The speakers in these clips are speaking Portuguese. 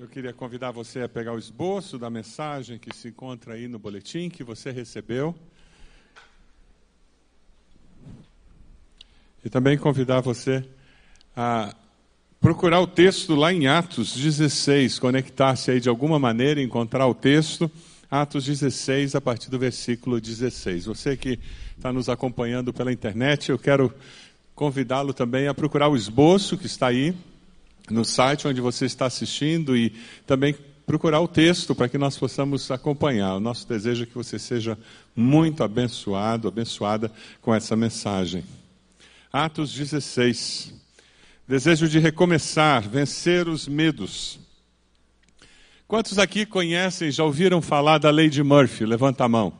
Eu queria convidar você a pegar o esboço da mensagem que se encontra aí no boletim que você recebeu. E também convidar você a procurar o texto lá em Atos 16, conectar-se aí de alguma maneira, encontrar o texto. Atos 16, a partir do versículo 16. Você que está nos acompanhando pela internet, eu quero convidá-lo também a procurar o esboço que está aí no site onde você está assistindo e também procurar o texto para que nós possamos acompanhar. O nosso desejo é que você seja muito abençoado, abençoada com essa mensagem. Atos 16. Desejo de recomeçar, vencer os medos. Quantos aqui conhecem, já ouviram falar da lei de Murphy? Levanta a mão.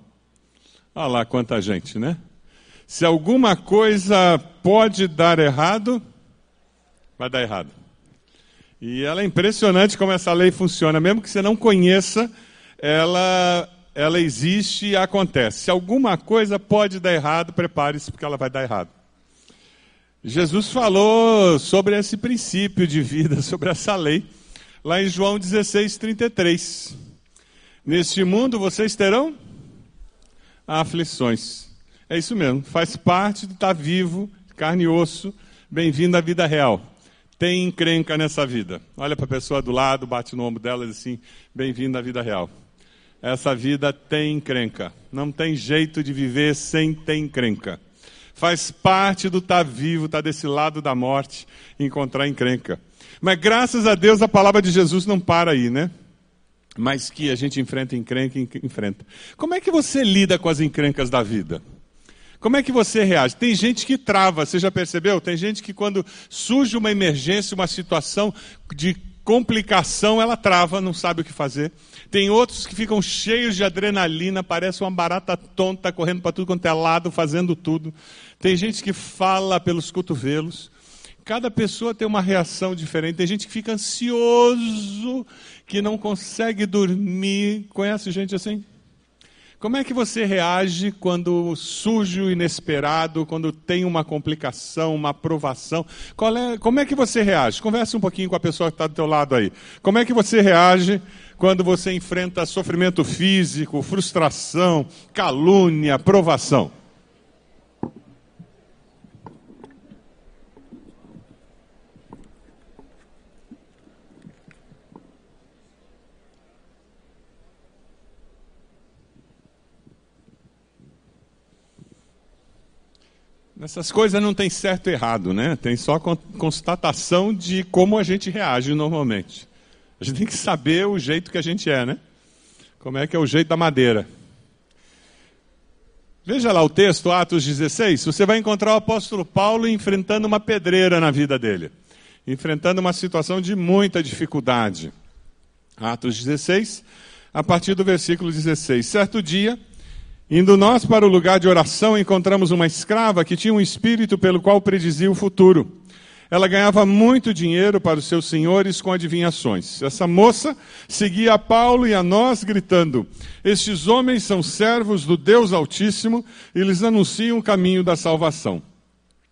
Olha lá quanta gente, né? Se alguma coisa pode dar errado, vai dar errado. E ela é impressionante como essa lei funciona. Mesmo que você não conheça, ela, ela existe e acontece. Se alguma coisa pode dar errado, prepare-se porque ela vai dar errado. Jesus falou sobre esse princípio de vida, sobre essa lei, lá em João 16, 33. Neste mundo vocês terão aflições. É isso mesmo, faz parte de estar vivo, carne e osso, bem-vindo à vida real tem encrenca nessa vida. Olha para a pessoa do lado, bate no ombro dela e diz assim: bem-vindo à vida real. Essa vida tem encrenca. Não tem jeito de viver sem ter encrenca. Faz parte do estar tá vivo, estar tá desse lado da morte, encontrar encrenca. Mas graças a Deus a palavra de Jesus não para aí, né? Mas que a gente enfrenta encrenca, enfrenta. Como é que você lida com as encrencas da vida? Como é que você reage? Tem gente que trava, você já percebeu? Tem gente que quando surge uma emergência, uma situação de complicação, ela trava, não sabe o que fazer. Tem outros que ficam cheios de adrenalina, parece uma barata tonta, correndo para tudo quanto é lado, fazendo tudo. Tem gente que fala pelos cotovelos. Cada pessoa tem uma reação diferente. Tem gente que fica ansioso, que não consegue dormir. Conhece gente assim? Como é que você reage quando surge o inesperado, quando tem uma complicação, uma aprovação? É, como é que você reage? Converse um pouquinho com a pessoa que está do teu lado aí. Como é que você reage quando você enfrenta sofrimento físico, frustração, calúnia, aprovação? Nessas coisas não tem certo e errado, né? Tem só constatação de como a gente reage normalmente. A gente tem que saber o jeito que a gente é, né? Como é que é o jeito da madeira. Veja lá o texto, Atos 16. Você vai encontrar o apóstolo Paulo enfrentando uma pedreira na vida dele, enfrentando uma situação de muita dificuldade. Atos 16, a partir do versículo 16. Certo dia, Indo nós para o lugar de oração, encontramos uma escrava que tinha um espírito pelo qual predizia o futuro. Ela ganhava muito dinheiro para os seus senhores com adivinhações. Essa moça seguia a Paulo e a nós, gritando: Estes homens são servos do Deus Altíssimo e lhes anunciam o caminho da salvação.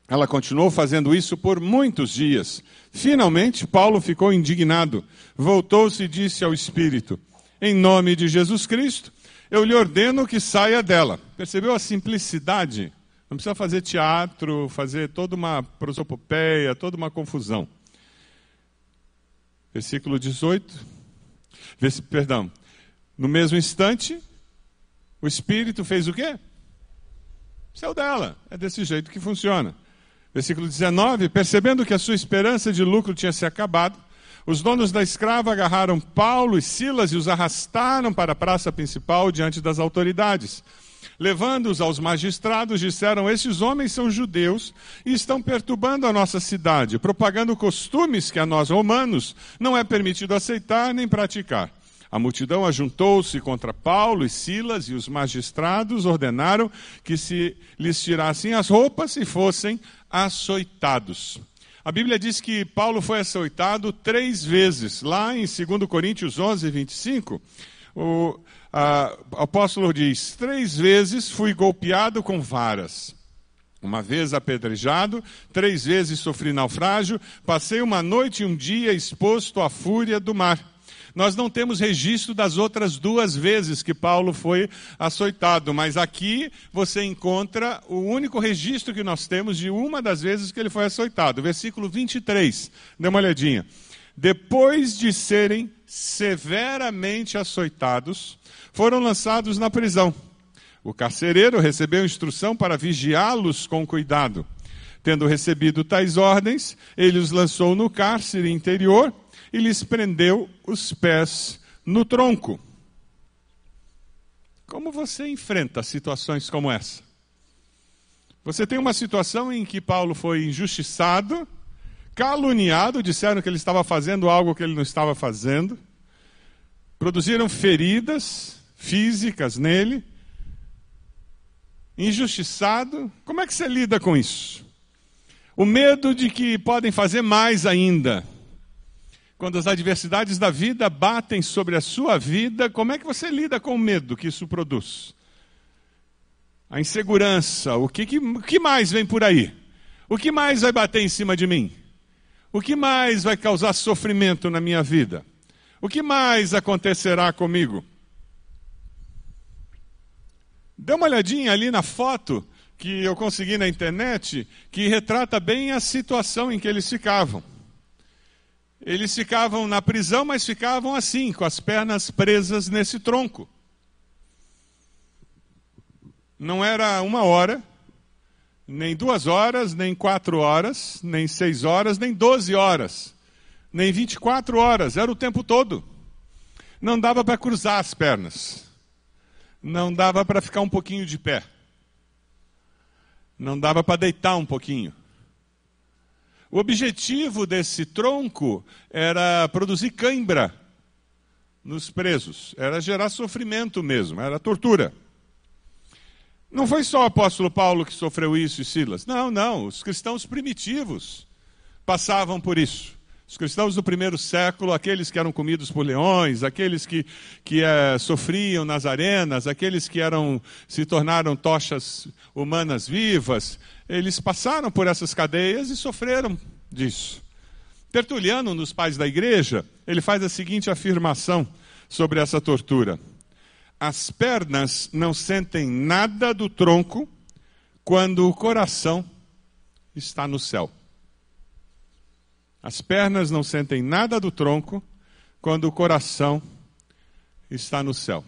Ela continuou fazendo isso por muitos dias. Finalmente, Paulo ficou indignado. Voltou-se e disse ao espírito: Em nome de Jesus Cristo eu lhe ordeno que saia dela. Percebeu a simplicidade? Não precisa fazer teatro, fazer toda uma prosopopeia, toda uma confusão. Versículo 18. Perdão. No mesmo instante, o Espírito fez o quê? Saiu dela. É desse jeito que funciona. Versículo 19. Percebendo que a sua esperança de lucro tinha se acabado, os donos da escrava agarraram Paulo e Silas e os arrastaram para a praça principal diante das autoridades. Levando-os aos magistrados, disseram: Estes homens são judeus e estão perturbando a nossa cidade, propagando costumes que a nós romanos não é permitido aceitar nem praticar. A multidão ajuntou-se contra Paulo e Silas, e os magistrados ordenaram que se lhes tirassem as roupas e fossem açoitados. A Bíblia diz que Paulo foi açoitado três vezes. Lá em 2 Coríntios 11, 25, o, a, apóstolo diz: Três vezes fui golpeado com varas. Uma vez apedrejado, três vezes sofri naufrágio, passei uma noite e um dia exposto à fúria do mar. Nós não temos registro das outras duas vezes que Paulo foi açoitado, mas aqui você encontra o único registro que nós temos de uma das vezes que ele foi açoitado. Versículo 23. Dê uma olhadinha. Depois de serem severamente açoitados, foram lançados na prisão. O carcereiro recebeu instrução para vigiá-los com cuidado. Tendo recebido tais ordens, ele os lançou no cárcere interior e lhes prendeu os pés no tronco. Como você enfrenta situações como essa? Você tem uma situação em que Paulo foi injustiçado, caluniado, disseram que ele estava fazendo algo que ele não estava fazendo, produziram feridas físicas nele, injustiçado. Como é que você lida com isso? O medo de que podem fazer mais ainda. Quando as adversidades da vida batem sobre a sua vida, como é que você lida com o medo que isso produz? A insegurança, o que, que, o que mais vem por aí? O que mais vai bater em cima de mim? O que mais vai causar sofrimento na minha vida? O que mais acontecerá comigo? Dê uma olhadinha ali na foto que eu consegui na internet, que retrata bem a situação em que eles ficavam. Eles ficavam na prisão, mas ficavam assim, com as pernas presas nesse tronco. Não era uma hora, nem duas horas, nem quatro horas, nem seis horas, nem doze horas, nem vinte e quatro horas, era o tempo todo. Não dava para cruzar as pernas, não dava para ficar um pouquinho de pé, não dava para deitar um pouquinho. O objetivo desse tronco era produzir cãibra nos presos, era gerar sofrimento mesmo, era tortura. Não foi só o apóstolo Paulo que sofreu isso e Silas. Não, não, os cristãos primitivos passavam por isso. Os cristãos do primeiro século, aqueles que eram comidos por leões, aqueles que, que é, sofriam nas arenas, aqueles que eram se tornaram tochas humanas vivas, eles passaram por essas cadeias e sofreram disso. Tertuliano, nos pais da igreja, ele faz a seguinte afirmação sobre essa tortura: As pernas não sentem nada do tronco quando o coração está no céu. As pernas não sentem nada do tronco quando o coração está no céu.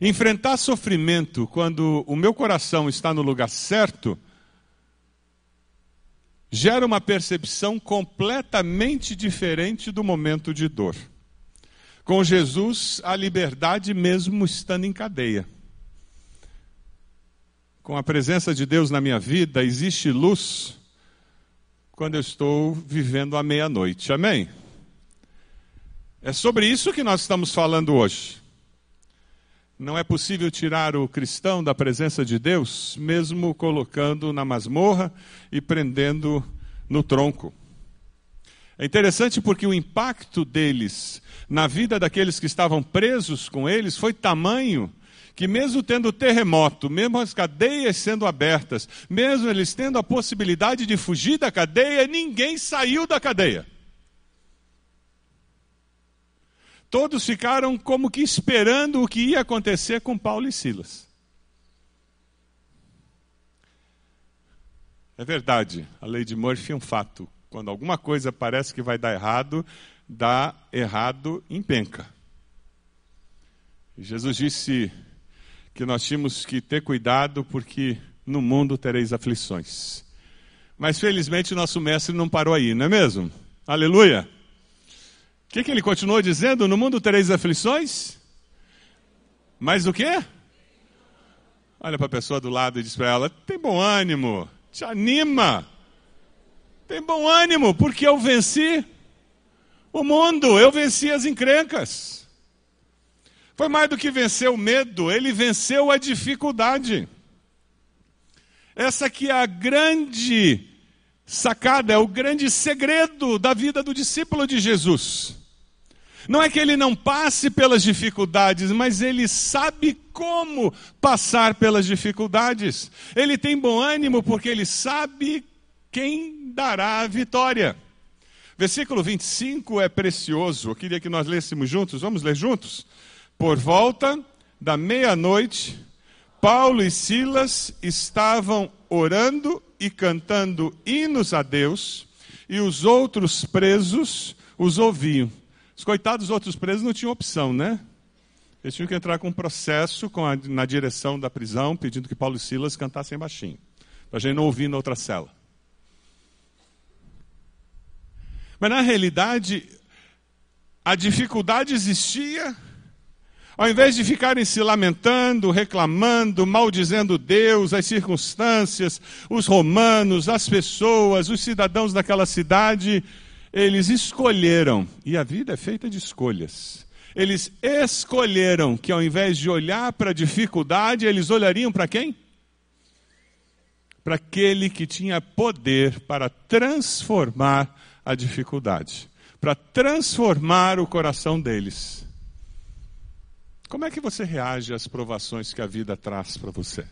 Enfrentar sofrimento quando o meu coração está no lugar certo gera uma percepção completamente diferente do momento de dor. Com Jesus, a liberdade mesmo estando em cadeia. Com a presença de Deus na minha vida, existe luz quando eu estou vivendo à meia-noite. Amém? É sobre isso que nós estamos falando hoje. Não é possível tirar o cristão da presença de Deus, mesmo colocando na masmorra e prendendo no tronco. É interessante porque o impacto deles na vida daqueles que estavam presos com eles foi tamanho que mesmo tendo terremoto, mesmo as cadeias sendo abertas, mesmo eles tendo a possibilidade de fugir da cadeia, ninguém saiu da cadeia. Todos ficaram como que esperando o que ia acontecer com Paulo e Silas. É verdade, a lei de Murphy é um fato. Quando alguma coisa parece que vai dar errado, dá errado em penca. Jesus disse que nós tínhamos que ter cuidado porque no mundo tereis aflições. Mas felizmente nosso mestre não parou aí, não é mesmo? Aleluia! O que, que ele continuou dizendo? No mundo tereis aflições? Mas o quê? Olha para a pessoa do lado e diz para ela: tem bom ânimo, te anima, tem bom ânimo, porque eu venci o mundo, eu venci as encrencas. Foi mais do que vencer o medo, ele venceu a dificuldade. Essa aqui é a grande sacada, é o grande segredo da vida do discípulo de Jesus. Não é que ele não passe pelas dificuldades, mas ele sabe como passar pelas dificuldades. Ele tem bom ânimo porque ele sabe quem dará a vitória. Versículo 25 é precioso. Eu queria que nós lêssemos juntos. Vamos ler juntos? Por volta da meia-noite, Paulo e Silas estavam orando e cantando hinos a Deus, e os outros presos os ouviam. Os coitados outros presos não tinham opção, né? Eles tinham que entrar com um processo com a, na direção da prisão, pedindo que Paulo e Silas cantassem baixinho, para a gente não ouvir na outra cela. Mas na realidade, a dificuldade existia. Ao invés de ficarem se lamentando, reclamando, maldizendo Deus, as circunstâncias, os romanos, as pessoas, os cidadãos daquela cidade, eles escolheram, e a vida é feita de escolhas. Eles escolheram que ao invés de olhar para a dificuldade, eles olhariam para quem? Para aquele que tinha poder para transformar a dificuldade, para transformar o coração deles. Como é que você reage às provações que a vida traz para você?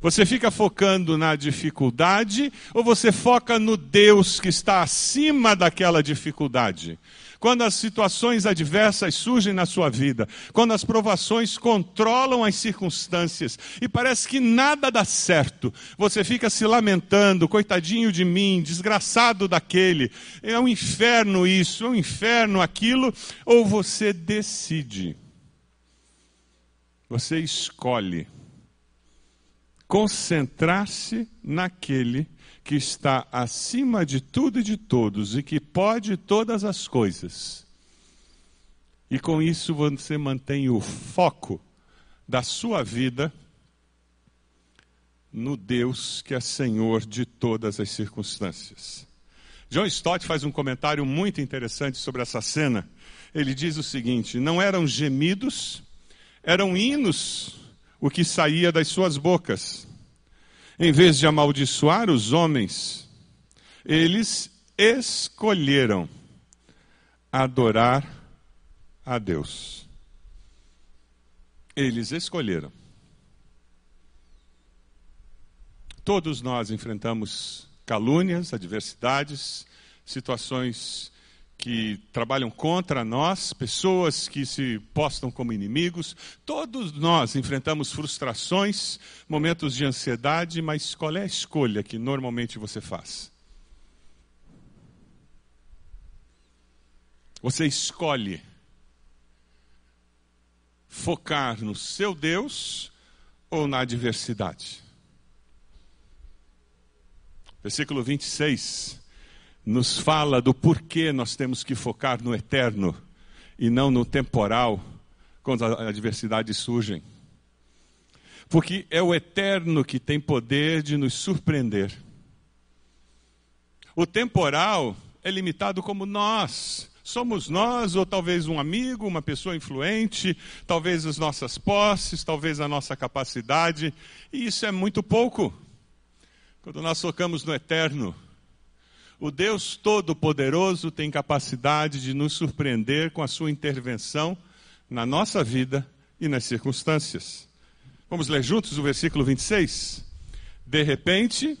Você fica focando na dificuldade ou você foca no Deus que está acima daquela dificuldade? Quando as situações adversas surgem na sua vida, quando as provações controlam as circunstâncias e parece que nada dá certo, você fica se lamentando, coitadinho de mim, desgraçado daquele, é um inferno isso, é um inferno aquilo, ou você decide, você escolhe concentrar-se naquele que está acima de tudo e de todos e que pode todas as coisas. E com isso você mantém o foco da sua vida no Deus que é Senhor de todas as circunstâncias. John Stott faz um comentário muito interessante sobre essa cena. Ele diz o seguinte: não eram gemidos, eram hinos o que saía das suas bocas. Em vez de amaldiçoar os homens, eles escolheram adorar a Deus. Eles escolheram. Todos nós enfrentamos calúnias, adversidades, situações que trabalham contra nós, pessoas que se postam como inimigos. Todos nós enfrentamos frustrações, momentos de ansiedade, mas qual é a escolha que normalmente você faz? Você escolhe focar no seu Deus ou na adversidade? Versículo 26 nos fala do porquê nós temos que focar no eterno e não no temporal quando as adversidades surgem. Porque é o eterno que tem poder de nos surpreender. O temporal é limitado como nós. Somos nós, ou talvez um amigo, uma pessoa influente, talvez as nossas posses, talvez a nossa capacidade, e isso é muito pouco. Quando nós focamos no eterno, o Deus Todo-Poderoso tem capacidade de nos surpreender com a sua intervenção na nossa vida e nas circunstâncias. Vamos ler juntos o versículo 26? De repente,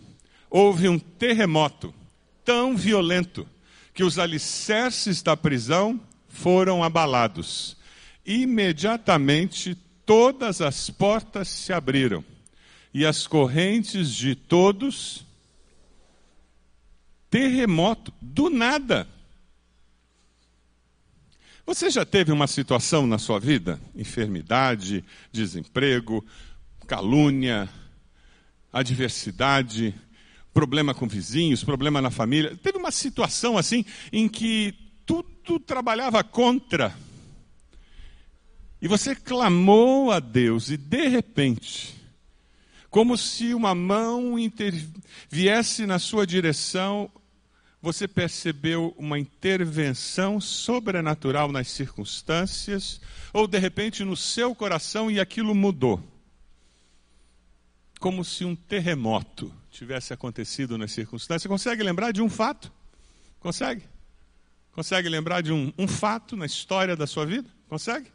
houve um terremoto tão violento que os alicerces da prisão foram abalados. Imediatamente todas as portas se abriram e as correntes de todos terremoto, do nada. Você já teve uma situação na sua vida? Enfermidade, desemprego, calúnia, adversidade, problema com vizinhos, problema na família. Teve uma situação assim em que tudo trabalhava contra. E você clamou a Deus e de repente como se uma mão viesse na sua direção você percebeu uma intervenção sobrenatural nas circunstâncias, ou de repente no seu coração e aquilo mudou. Como se um terremoto tivesse acontecido nas circunstâncias. Você consegue lembrar de um fato? Consegue? Consegue lembrar de um, um fato na história da sua vida? Consegue?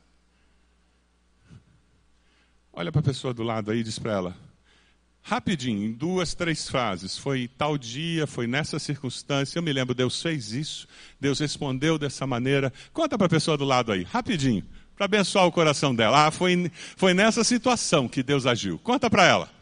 Olha para a pessoa do lado aí e diz para ela: rapidinho, em duas, três frases. Foi tal dia, foi nessa circunstância. Eu me lembro, Deus fez isso, Deus respondeu dessa maneira. Conta para a pessoa do lado aí, rapidinho, para abençoar o coração dela. Ah, foi, foi nessa situação que Deus agiu. Conta para ela.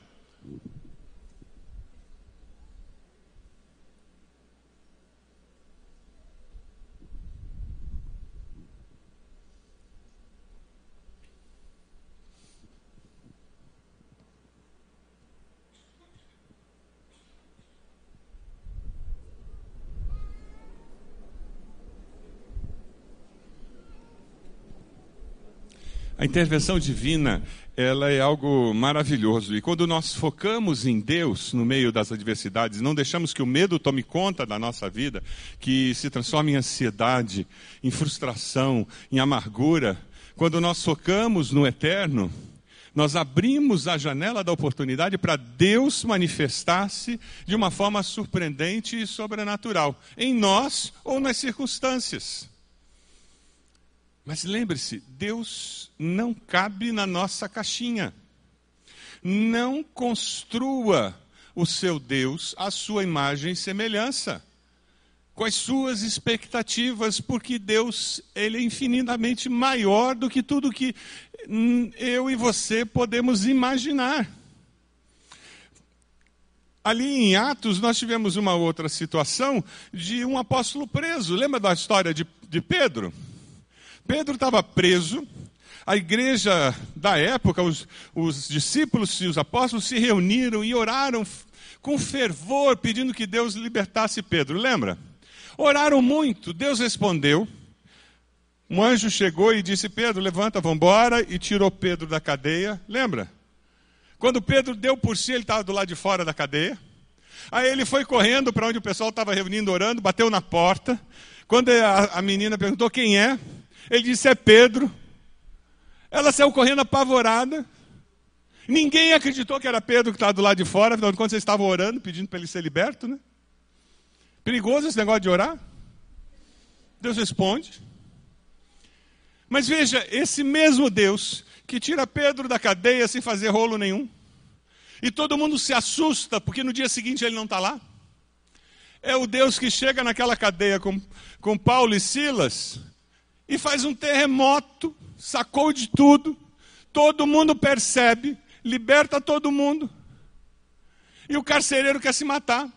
A intervenção divina, ela é algo maravilhoso. E quando nós focamos em Deus no meio das adversidades, não deixamos que o medo tome conta da nossa vida, que se transforme em ansiedade, em frustração, em amargura, quando nós focamos no eterno, nós abrimos a janela da oportunidade para Deus manifestar-se de uma forma surpreendente e sobrenatural, em nós ou nas circunstâncias. Mas lembre-se, Deus não cabe na nossa caixinha. Não construa o seu Deus à sua imagem e semelhança, com as suas expectativas, porque Deus ele é infinitamente maior do que tudo que eu e você podemos imaginar. Ali em Atos, nós tivemos uma outra situação de um apóstolo preso. Lembra da história de, de Pedro? Pedro estava preso, a igreja da época, os, os discípulos e os apóstolos se reuniram e oraram com fervor, pedindo que Deus libertasse Pedro. Lembra? Oraram muito, Deus respondeu. Um anjo chegou e disse: Pedro, levanta, vamos embora, e tirou Pedro da cadeia. Lembra? Quando Pedro deu por si, ele estava do lado de fora da cadeia. Aí ele foi correndo para onde o pessoal estava reunindo, orando, bateu na porta. Quando a, a menina perguntou quem é, ele disse: É Pedro. Ela saiu correndo apavorada. Ninguém acreditou que era Pedro que estava do lado de fora, afinal de contas, vocês estavam orando, pedindo para ele ser liberto, né? Perigoso esse negócio de orar. Deus responde. Mas veja, esse mesmo Deus que tira Pedro da cadeia sem fazer rolo nenhum, e todo mundo se assusta porque no dia seguinte ele não está lá. É o Deus que chega naquela cadeia com, com Paulo e Silas e faz um terremoto, sacou de tudo, todo mundo percebe, liberta todo mundo, e o carcereiro quer se matar.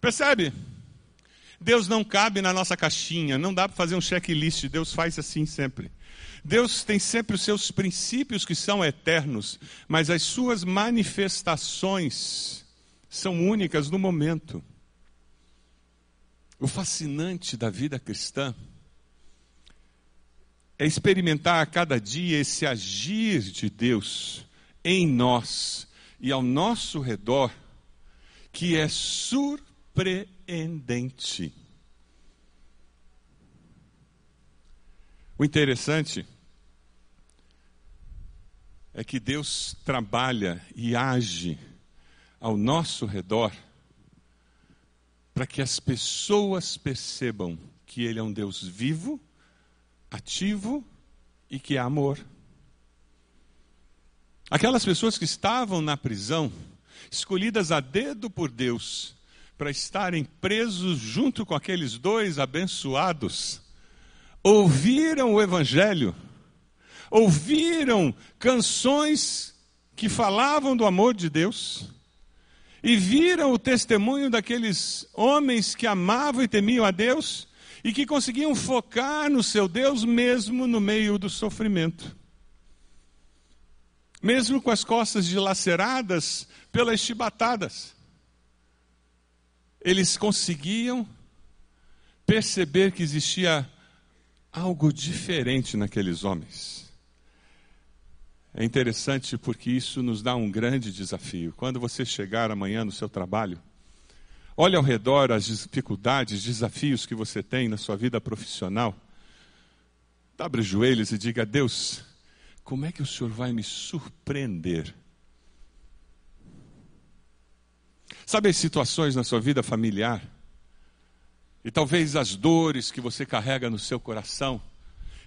Percebe? Deus não cabe na nossa caixinha, não dá para fazer um checklist, Deus faz assim sempre. Deus tem sempre os seus princípios que são eternos, mas as suas manifestações são únicas no momento. O fascinante da vida cristã é experimentar a cada dia esse agir de Deus em nós e ao nosso redor, que é surpreendente. O interessante é que Deus trabalha e age ao nosso redor para que as pessoas percebam que Ele é um Deus vivo, ativo e que é amor. Aquelas pessoas que estavam na prisão, escolhidas a dedo por Deus, para estarem presos junto com aqueles dois abençoados, ouviram o Evangelho, ouviram canções que falavam do amor de Deus e viram o testemunho daqueles homens que amavam e temiam a Deus e que conseguiam focar no seu Deus mesmo no meio do sofrimento. Mesmo com as costas dilaceradas pelas chibatadas, eles conseguiam perceber que existia algo diferente naqueles homens. É interessante porque isso nos dá um grande desafio. Quando você chegar amanhã no seu trabalho, olhe ao redor as dificuldades, desafios que você tem na sua vida profissional. Abre os joelhos e diga: Deus, como é que o Senhor vai me surpreender? Sabe as situações na sua vida familiar? E talvez as dores que você carrega no seu coração.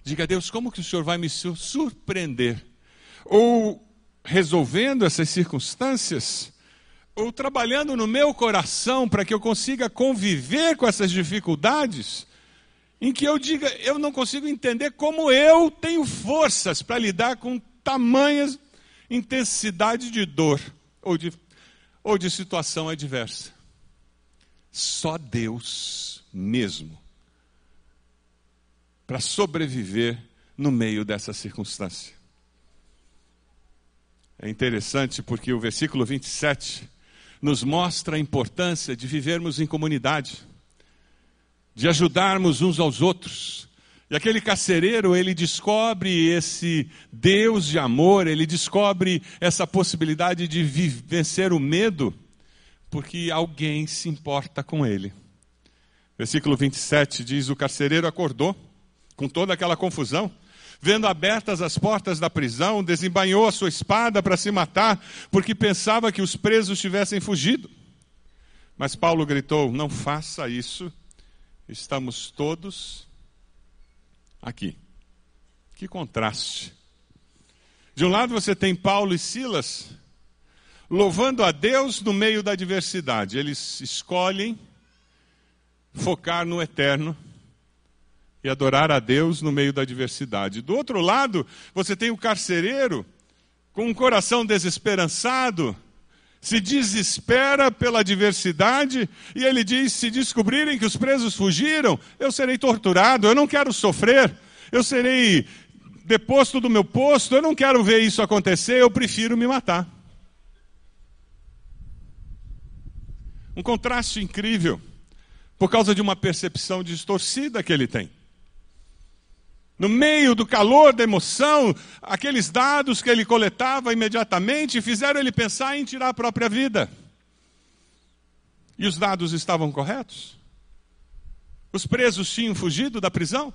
Diga a Deus, como que o Senhor vai me surpreender? Ou resolvendo essas circunstâncias, ou trabalhando no meu coração para que eu consiga conviver com essas dificuldades, em que eu diga, eu não consigo entender como eu tenho forças para lidar com tamanha intensidade de dor ou de, ou de situação adversa. Só Deus mesmo para sobreviver no meio dessa circunstância. É interessante porque o versículo 27 nos mostra a importância de vivermos em comunidade, de ajudarmos uns aos outros. E aquele carcereiro, ele descobre esse Deus de amor, ele descobre essa possibilidade de vencer o medo, porque alguém se importa com ele. Versículo 27 diz: O carcereiro acordou com toda aquela confusão Vendo abertas as portas da prisão, desembainhou a sua espada para se matar, porque pensava que os presos tivessem fugido. Mas Paulo gritou: Não faça isso, estamos todos aqui. Que contraste. De um lado você tem Paulo e Silas louvando a Deus no meio da adversidade. Eles escolhem focar no eterno e adorar a Deus no meio da adversidade. Do outro lado, você tem o carcereiro com um coração desesperançado, se desespera pela adversidade e ele diz: se descobrirem que os presos fugiram, eu serei torturado, eu não quero sofrer, eu serei deposto do meu posto, eu não quero ver isso acontecer, eu prefiro me matar. Um contraste incrível, por causa de uma percepção distorcida que ele tem. No meio do calor da emoção, aqueles dados que ele coletava imediatamente fizeram ele pensar em tirar a própria vida. E os dados estavam corretos? Os presos tinham fugido da prisão?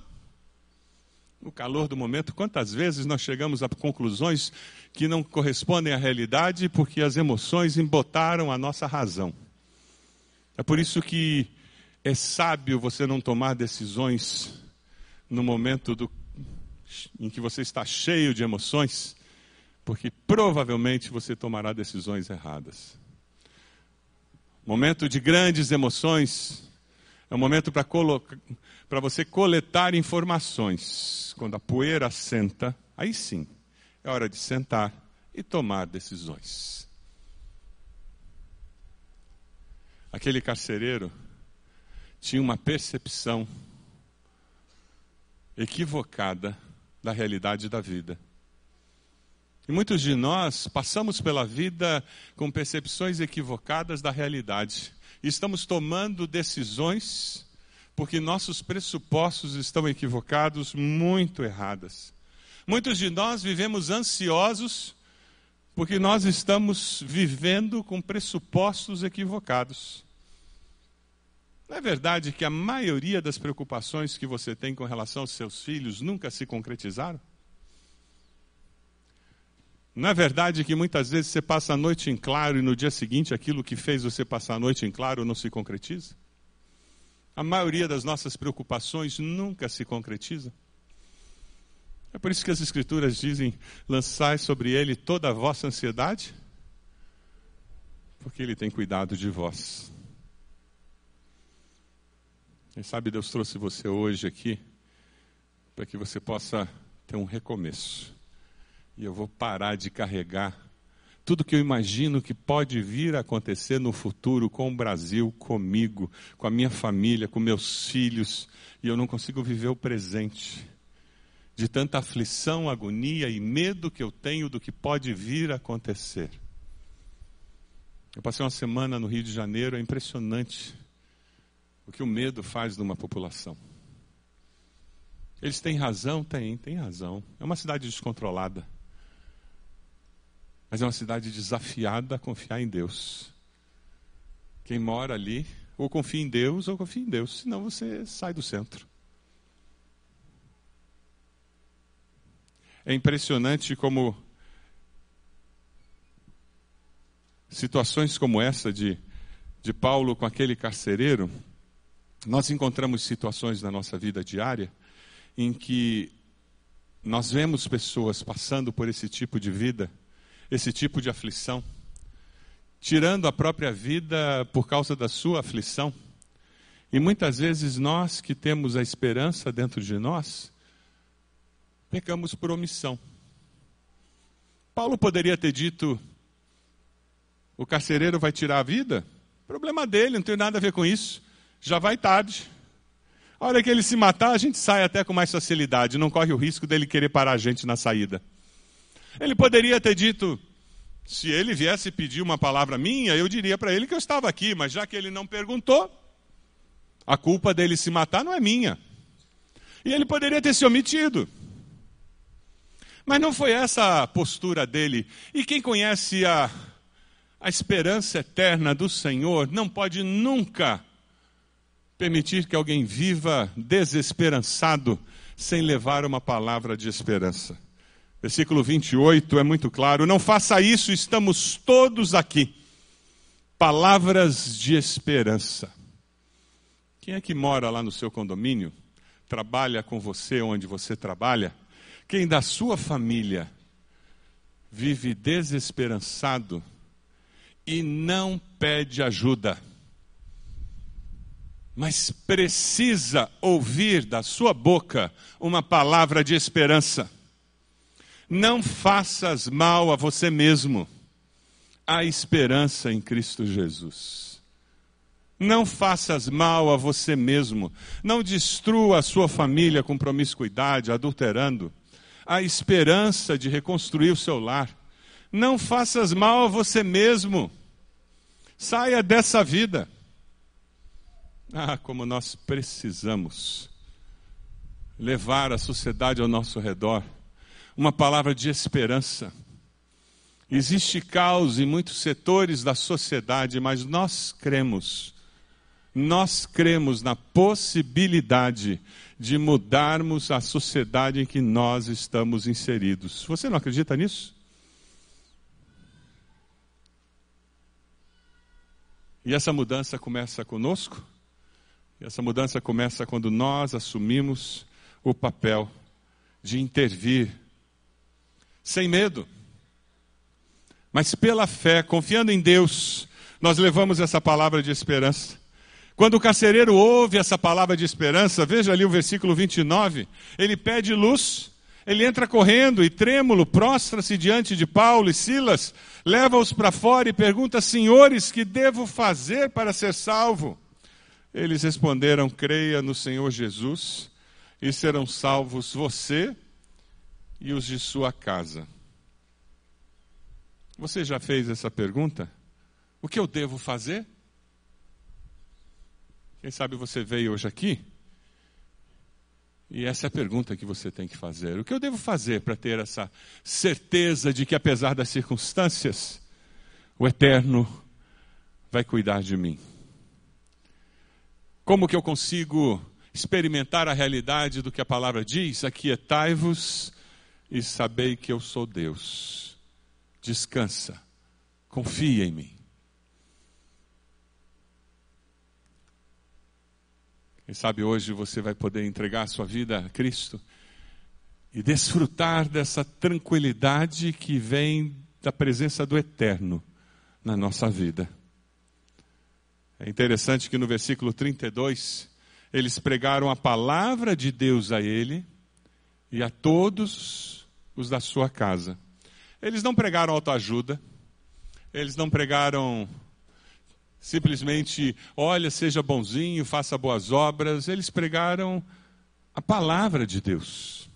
No calor do momento, quantas vezes nós chegamos a conclusões que não correspondem à realidade porque as emoções embotaram a nossa razão? É por isso que é sábio você não tomar decisões no momento do, em que você está cheio de emoções, porque provavelmente você tomará decisões erradas. Momento de grandes emoções é um momento para você coletar informações. Quando a poeira senta, aí sim, é hora de sentar e tomar decisões. Aquele carcereiro tinha uma percepção equivocada da realidade da vida. E muitos de nós passamos pela vida com percepções equivocadas da realidade. E estamos tomando decisões porque nossos pressupostos estão equivocados, muito erradas. Muitos de nós vivemos ansiosos porque nós estamos vivendo com pressupostos equivocados. Não é verdade que a maioria das preocupações que você tem com relação aos seus filhos nunca se concretizaram? Não é verdade que muitas vezes você passa a noite em claro e no dia seguinte aquilo que fez você passar a noite em claro não se concretiza? A maioria das nossas preocupações nunca se concretiza. É por isso que as Escrituras dizem: lançai sobre ele toda a vossa ansiedade, porque ele tem cuidado de vós. Quem sabe Deus trouxe você hoje aqui para que você possa ter um recomeço. E eu vou parar de carregar tudo que eu imagino que pode vir a acontecer no futuro com o Brasil, comigo, com a minha família, com meus filhos, e eu não consigo viver o presente. De tanta aflição, agonia e medo que eu tenho do que pode vir a acontecer. Eu passei uma semana no Rio de Janeiro, é impressionante o que o medo faz numa população. Eles têm razão? Tem, tem razão. É uma cidade descontrolada. Mas é uma cidade desafiada a confiar em Deus. Quem mora ali, ou confia em Deus, ou confia em Deus. Senão você sai do centro. É impressionante como situações como essa de, de Paulo com aquele carcereiro nós encontramos situações na nossa vida diária em que nós vemos pessoas passando por esse tipo de vida esse tipo de aflição, tirando a própria vida por causa da sua aflição. E muitas vezes nós que temos a esperança dentro de nós, pecamos por omissão. Paulo poderia ter dito: o carcereiro vai tirar a vida? Problema dele, não tem nada a ver com isso. Já vai tarde. A hora que ele se matar, a gente sai até com mais facilidade, não corre o risco dele querer parar a gente na saída. Ele poderia ter dito: se ele viesse pedir uma palavra minha, eu diria para ele que eu estava aqui, mas já que ele não perguntou, a culpa dele se matar não é minha. E ele poderia ter se omitido. Mas não foi essa a postura dele. E quem conhece a, a esperança eterna do Senhor não pode nunca permitir que alguém viva desesperançado sem levar uma palavra de esperança. Versículo 28 é muito claro: Não faça isso, estamos todos aqui. Palavras de esperança. Quem é que mora lá no seu condomínio? Trabalha com você onde você trabalha? Quem da sua família vive desesperançado e não pede ajuda? Mas precisa ouvir da sua boca uma palavra de esperança. Não faças mal a você mesmo. Há esperança em Cristo Jesus. Não faças mal a você mesmo. Não destrua a sua família com promiscuidade, adulterando. Há esperança de reconstruir o seu lar. Não faças mal a você mesmo. Saia dessa vida. Ah, como nós precisamos levar a sociedade ao nosso redor uma palavra de esperança. Existe caos em muitos setores da sociedade, mas nós cremos, nós cremos na possibilidade de mudarmos a sociedade em que nós estamos inseridos. Você não acredita nisso? E essa mudança começa conosco? E essa mudança começa quando nós assumimos o papel de intervir, sem medo, mas pela fé, confiando em Deus, nós levamos essa palavra de esperança. Quando o carcereiro ouve essa palavra de esperança, veja ali o versículo 29, ele pede luz, ele entra correndo e trêmulo, prostra-se diante de Paulo e Silas, leva-os para fora e pergunta: Senhores, que devo fazer para ser salvo? Eles responderam: creia no Senhor Jesus e serão salvos você e os de sua casa. Você já fez essa pergunta? O que eu devo fazer? Quem sabe você veio hoje aqui e essa é a pergunta que você tem que fazer. O que eu devo fazer para ter essa certeza de que, apesar das circunstâncias, o Eterno vai cuidar de mim? Como que eu consigo experimentar a realidade do que a palavra diz? Aquietai-vos e sabei que eu sou Deus. Descansa, confia em mim. Quem sabe hoje você vai poder entregar a sua vida a Cristo e desfrutar dessa tranquilidade que vem da presença do Eterno na nossa vida. É interessante que no versículo 32, eles pregaram a palavra de Deus a ele e a todos os da sua casa. Eles não pregaram autoajuda, eles não pregaram simplesmente, olha, seja bonzinho, faça boas obras, eles pregaram a palavra de Deus.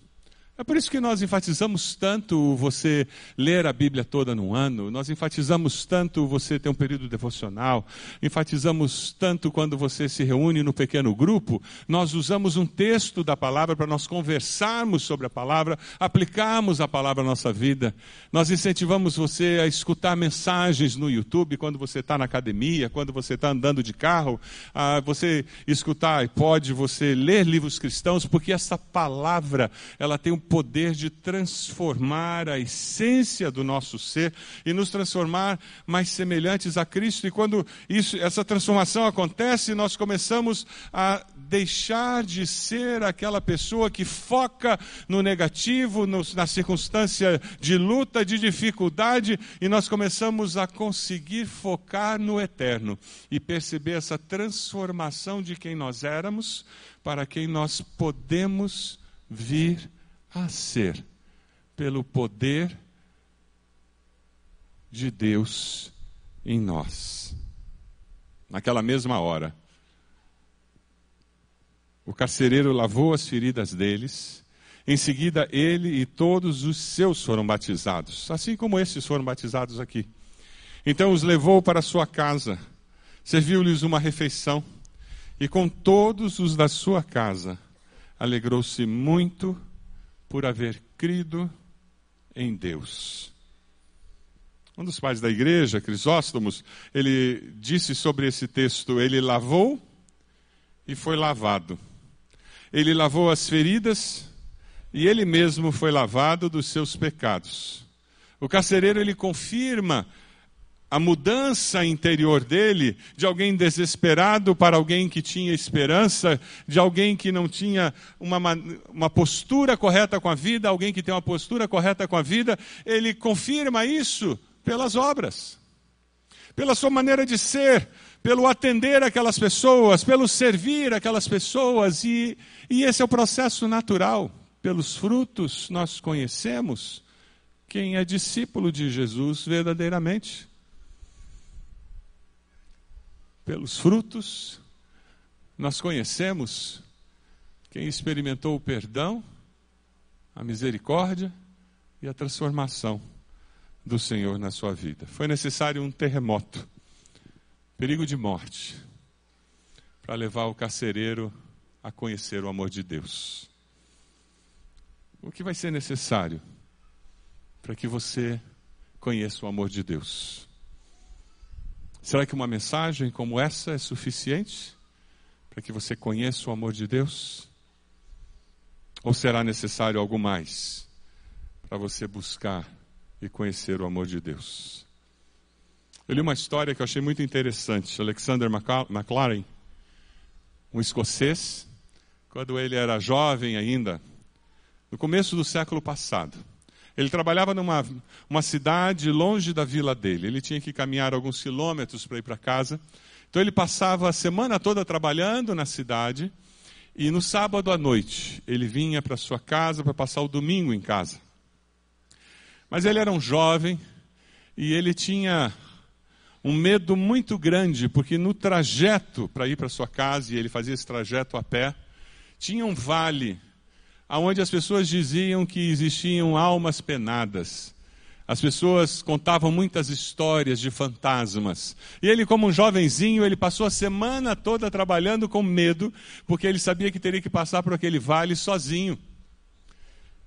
É por isso que nós enfatizamos tanto você ler a Bíblia toda no ano, nós enfatizamos tanto você ter um período devocional, enfatizamos tanto quando você se reúne no pequeno grupo, nós usamos um texto da palavra para nós conversarmos sobre a palavra, aplicarmos a palavra à nossa vida. Nós incentivamos você a escutar mensagens no YouTube quando você está na academia, quando você está andando de carro, a você escutar iPod, você ler livros cristãos, porque essa palavra ela tem um poder de transformar a essência do nosso ser e nos transformar mais semelhantes a Cristo. E quando isso, essa transformação acontece, nós começamos a deixar de ser aquela pessoa que foca no negativo, no, na circunstância de luta, de dificuldade, e nós começamos a conseguir focar no eterno e perceber essa transformação de quem nós éramos para quem nós podemos vir a ser, pelo poder de Deus em nós. Naquela mesma hora, o carcereiro lavou as feridas deles. Em seguida, ele e todos os seus foram batizados, assim como esses foram batizados aqui. Então os levou para sua casa, serviu-lhes uma refeição, e com todos os da sua casa alegrou-se muito por haver crido em Deus. Um dos pais da igreja, Crisóstomos, ele disse sobre esse texto: ele lavou e foi lavado ele lavou as feridas e ele mesmo foi lavado dos seus pecados. O carcereiro ele confirma a mudança interior dele, de alguém desesperado para alguém que tinha esperança, de alguém que não tinha uma, uma postura correta com a vida, alguém que tem uma postura correta com a vida, ele confirma isso pelas obras, pela sua maneira de ser, pelo atender aquelas pessoas, pelo servir aquelas pessoas, e, e esse é o processo natural. Pelos frutos nós conhecemos quem é discípulo de Jesus verdadeiramente. Pelos frutos nós conhecemos quem experimentou o perdão, a misericórdia e a transformação do Senhor na sua vida. Foi necessário um terremoto perigo de morte, para levar o carcereiro a conhecer o amor de Deus. O que vai ser necessário para que você conheça o amor de Deus? Será que uma mensagem como essa é suficiente para que você conheça o amor de Deus? Ou será necessário algo mais para você buscar e conhecer o amor de Deus? Eu li uma história que eu achei muito interessante. Alexander MacLaren, um escocês, quando ele era jovem ainda, no começo do século passado. Ele trabalhava numa uma cidade longe da vila dele. Ele tinha que caminhar alguns quilômetros para ir para casa. Então ele passava a semana toda trabalhando na cidade e no sábado à noite ele vinha para sua casa para passar o domingo em casa. Mas ele era um jovem e ele tinha um medo muito grande, porque no trajeto para ir para sua casa, e ele fazia esse trajeto a pé, tinha um vale onde as pessoas diziam que existiam almas penadas. As pessoas contavam muitas histórias de fantasmas. E ele, como um jovenzinho, ele passou a semana toda trabalhando com medo, porque ele sabia que teria que passar por aquele vale sozinho.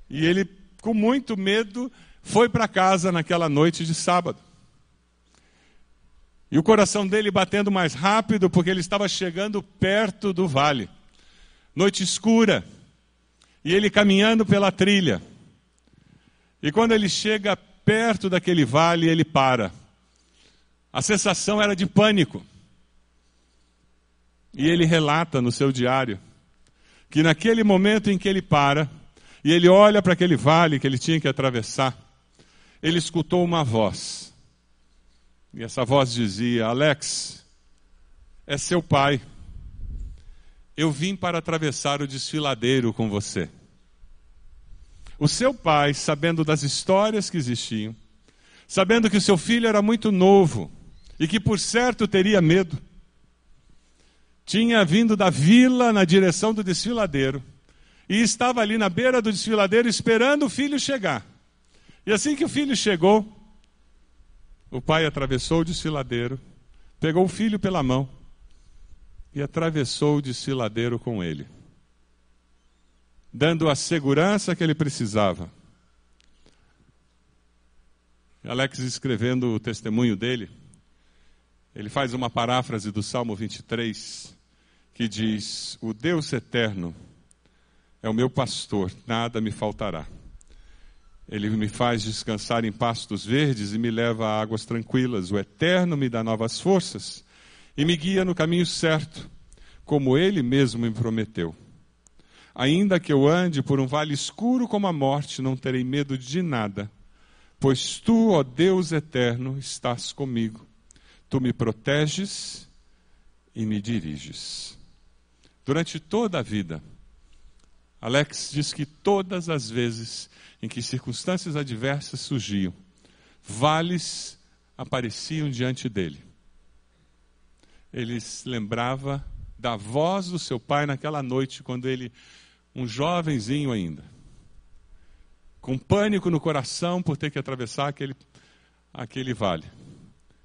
E ele, com muito medo, foi para casa naquela noite de sábado. E o coração dele batendo mais rápido, porque ele estava chegando perto do vale. Noite escura. E ele caminhando pela trilha. E quando ele chega perto daquele vale, ele para. A sensação era de pânico. E ele relata no seu diário que naquele momento em que ele para e ele olha para aquele vale que ele tinha que atravessar, ele escutou uma voz e essa voz dizia: Alex, é seu pai. Eu vim para atravessar o desfiladeiro com você. O seu pai, sabendo das histórias que existiam, sabendo que o seu filho era muito novo e que por certo teria medo, tinha vindo da vila na direção do desfiladeiro e estava ali na beira do desfiladeiro esperando o filho chegar. E assim que o filho chegou, o pai atravessou o desfiladeiro, pegou o filho pela mão e atravessou o desfiladeiro com ele, dando a segurança que ele precisava. Alex escrevendo o testemunho dele, ele faz uma paráfrase do Salmo 23, que diz: O Deus eterno é o meu pastor, nada me faltará. Ele me faz descansar em pastos verdes e me leva a águas tranquilas. O Eterno me dá novas forças e me guia no caminho certo. como ele mesmo me prometeu. Ainda que eu ande por um vale escuro como a morte, não terei medo de nada, pois tu, ó Deus eterno, estás comigo. Tu me proteges e me diriges. Durante toda a vida, Alex diz que todas as vezes em que circunstâncias adversas surgiam, vales apareciam diante dele. Ele se lembrava da voz do seu pai naquela noite, quando ele, um jovenzinho ainda, com pânico no coração por ter que atravessar aquele, aquele vale,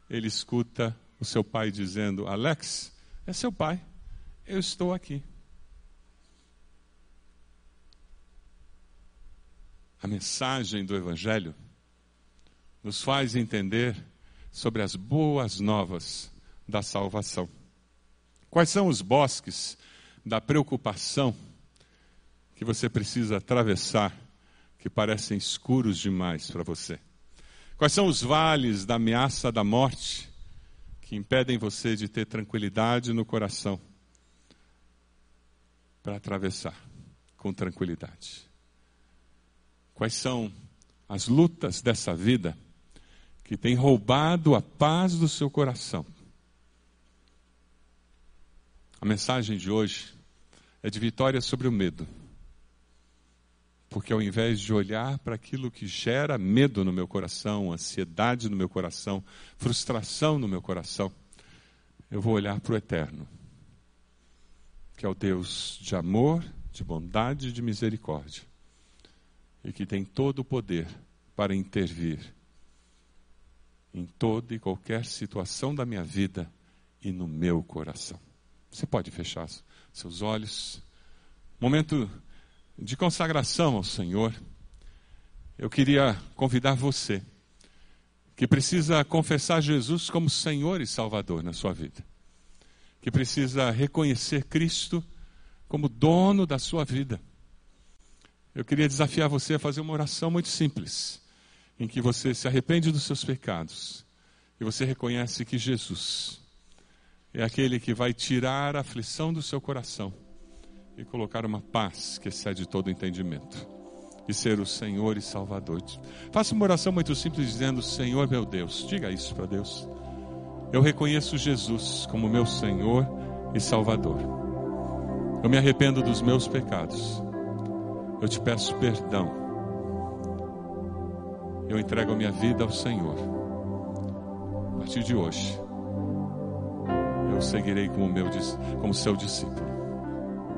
ele escuta o seu pai dizendo: Alex, é seu pai, eu estou aqui. A mensagem do Evangelho nos faz entender sobre as boas novas da salvação. Quais são os bosques da preocupação que você precisa atravessar que parecem escuros demais para você? Quais são os vales da ameaça da morte que impedem você de ter tranquilidade no coração para atravessar com tranquilidade? Quais são as lutas dessa vida que têm roubado a paz do seu coração? A mensagem de hoje é de vitória sobre o medo. Porque ao invés de olhar para aquilo que gera medo no meu coração, ansiedade no meu coração, frustração no meu coração, eu vou olhar para o eterno, que é o Deus de amor, de bondade e de misericórdia e que tem todo o poder para intervir em toda e qualquer situação da minha vida e no meu coração. Você pode fechar seus olhos. Momento de consagração ao Senhor. Eu queria convidar você que precisa confessar Jesus como Senhor e Salvador na sua vida. Que precisa reconhecer Cristo como dono da sua vida eu queria desafiar você a fazer uma oração muito simples, em que você se arrepende dos seus pecados e você reconhece que Jesus é aquele que vai tirar a aflição do seu coração e colocar uma paz que excede todo entendimento e ser o Senhor e Salvador. Faça uma oração muito simples dizendo: Senhor meu Deus, diga isso para Deus. Eu reconheço Jesus como meu Senhor e Salvador. Eu me arrependo dos meus pecados eu te peço perdão. Eu entrego a minha vida ao Senhor. A partir de hoje, eu seguirei como, meu, como seu discípulo.